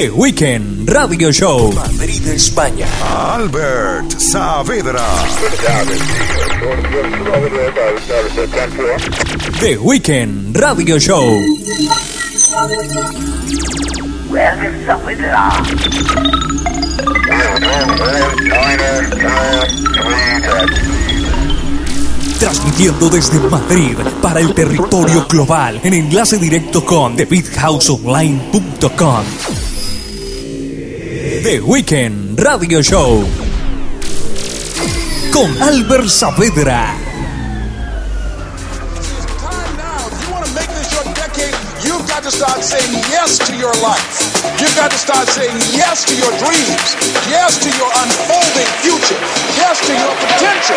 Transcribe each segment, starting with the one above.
The Weekend Radio Show. Madrid, España. Albert Saavedra. The Weekend Radio Show. Transmitiendo desde Madrid para el territorio global en enlace directo con TheBigHouseOnline.com. The Weekend Radio Show con Albert Saavedra. you've got to start saying yes to your life. You've got to start saying yes to your dreams, yes to your unfolding future, yes to your potential.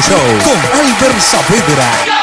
Show con Albert Saavedra.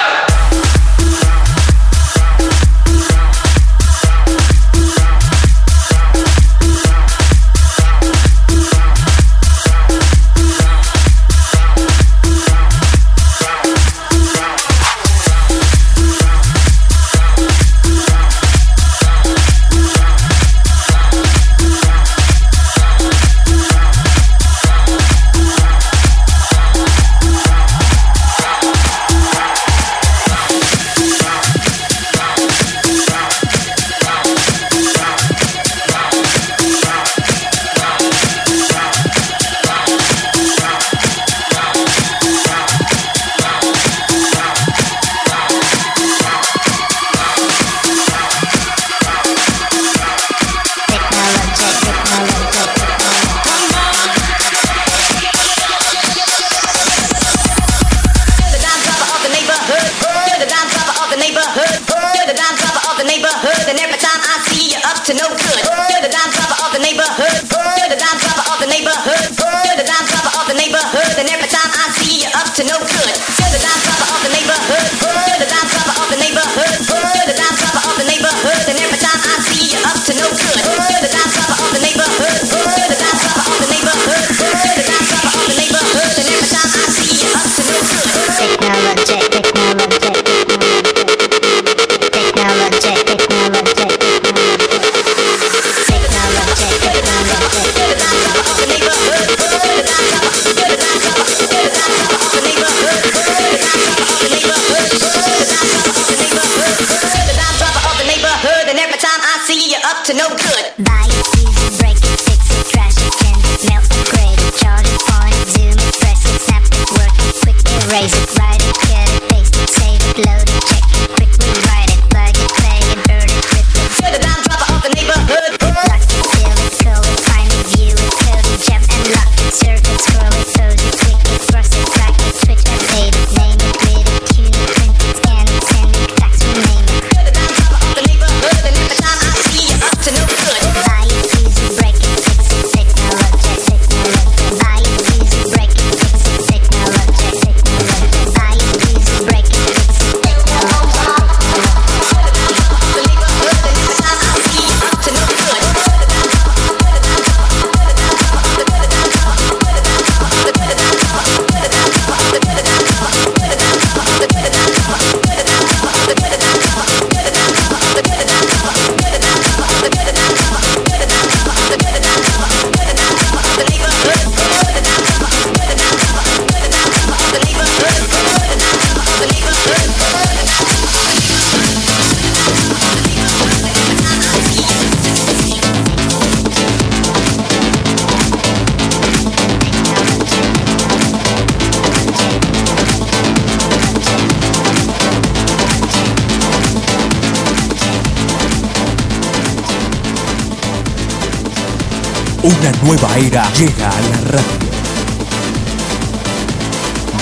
Una nueva era llega a la radio.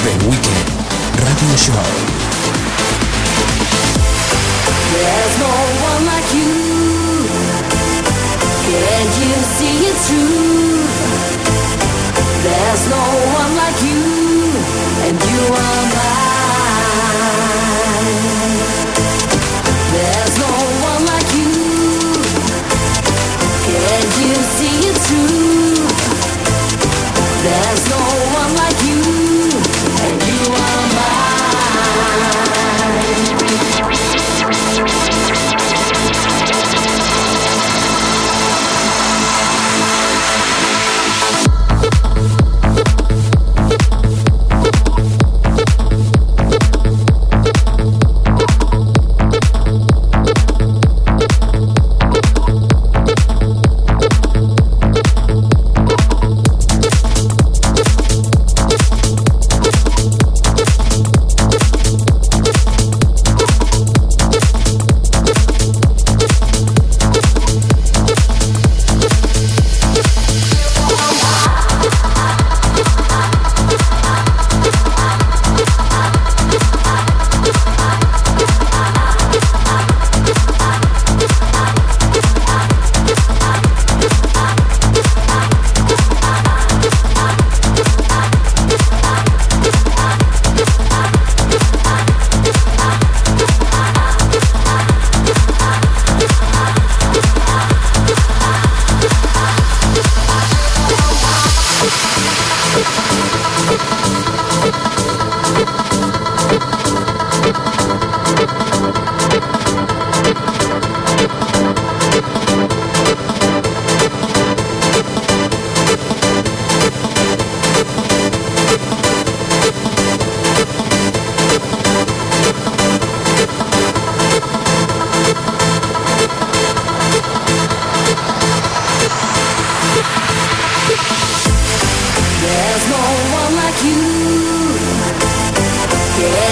The Weekend Radio Show. There's no one like you. Can you see it through? There's no one like you, and you are mine. There's no one like you. Can you see There's no one like you,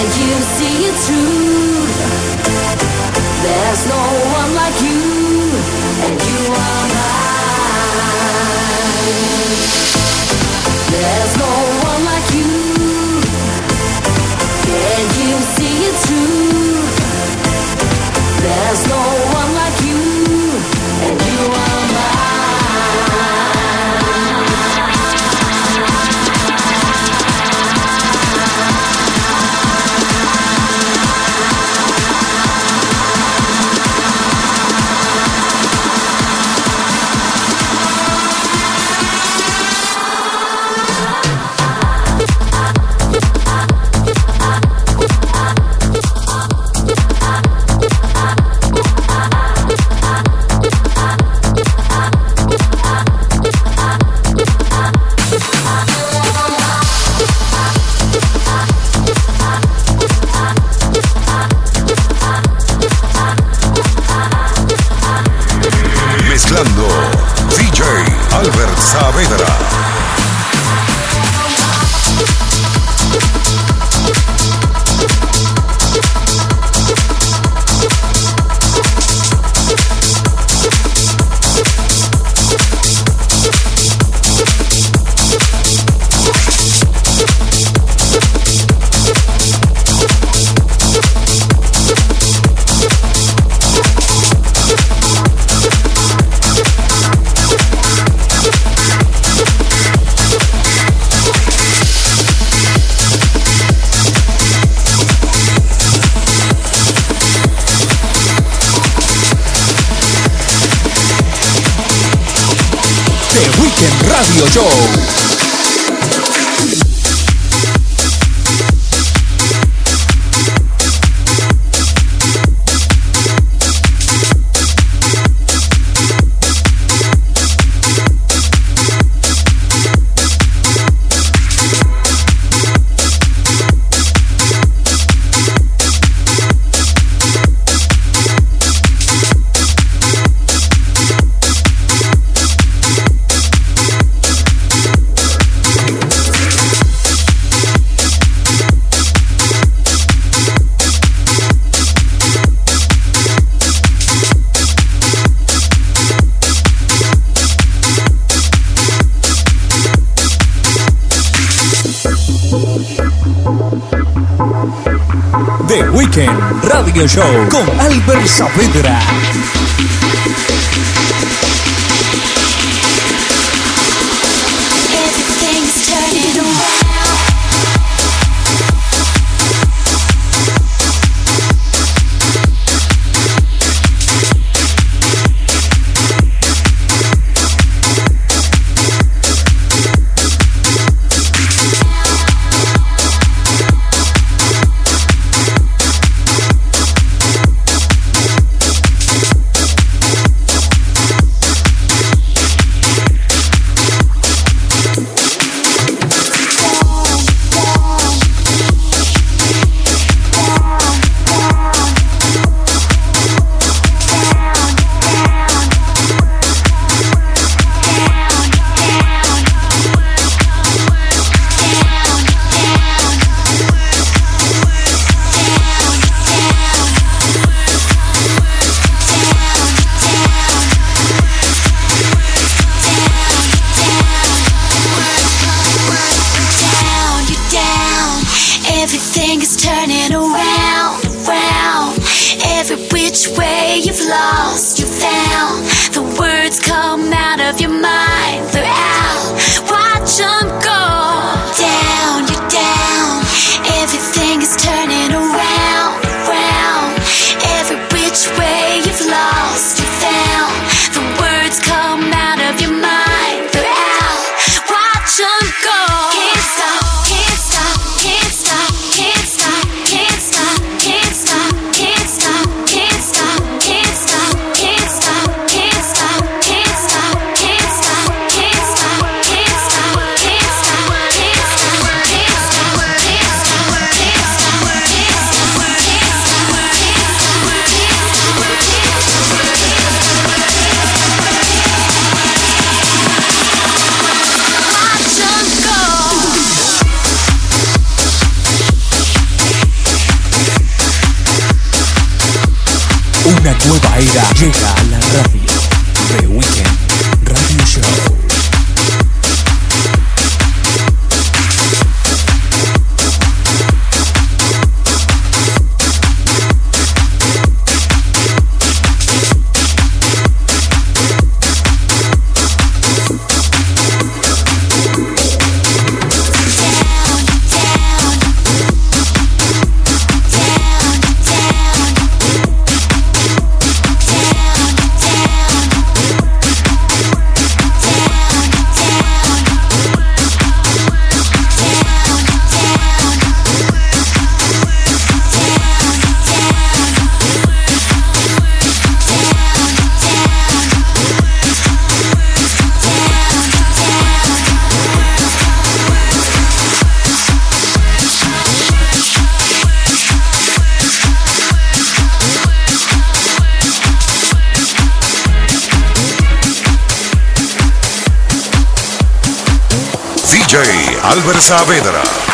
you see. There's no one like you, and you are mine. There's no one like you. Can you see? There's no one like you, and you are. Radio Show. Radio Show con Albert Saavedra. of your mind. Nueva era llega a la radio. The Weekend Radio Show. Álvaro Saavedra.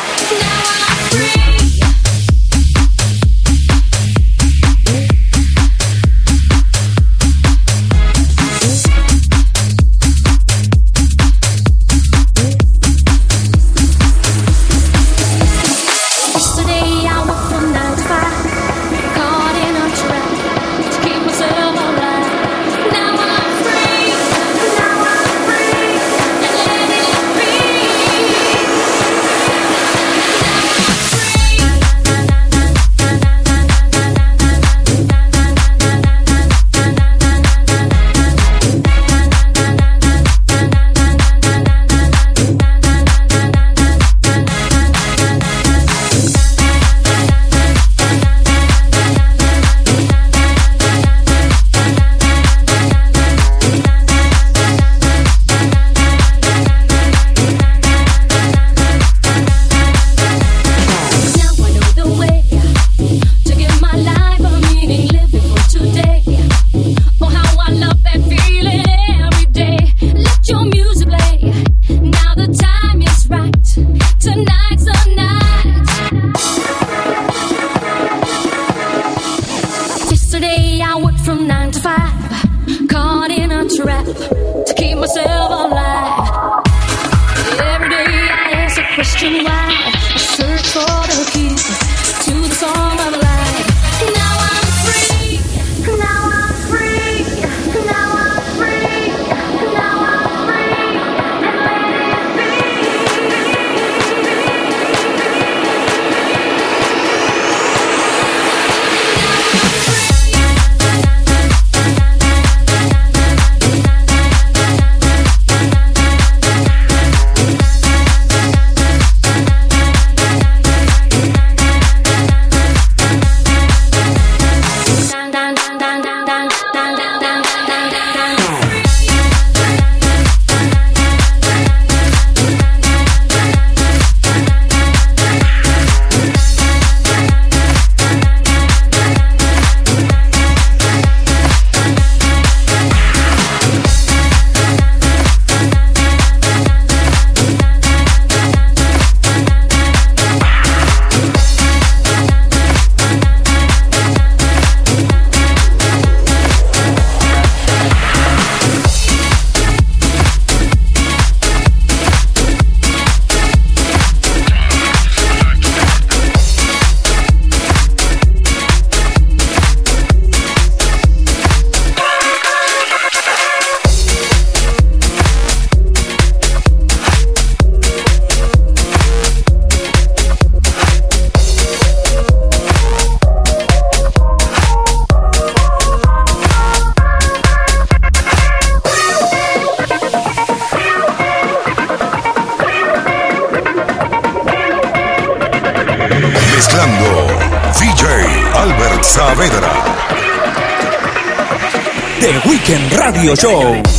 Show.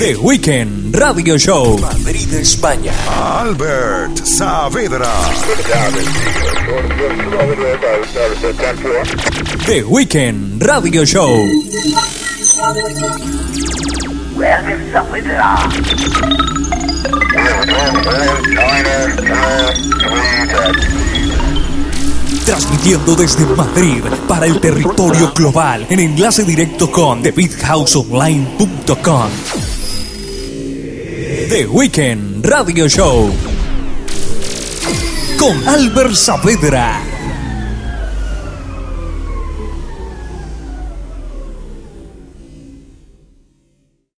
The Weekend Radio Show. Madrid, España. Albert Saavedra. The Weekend Radio Show. Transmitiendo desde Madrid para el territorio global en enlace directo con TheBeatHouseOnline.com. The Weekend Radio Show. Con Albert Saavedra.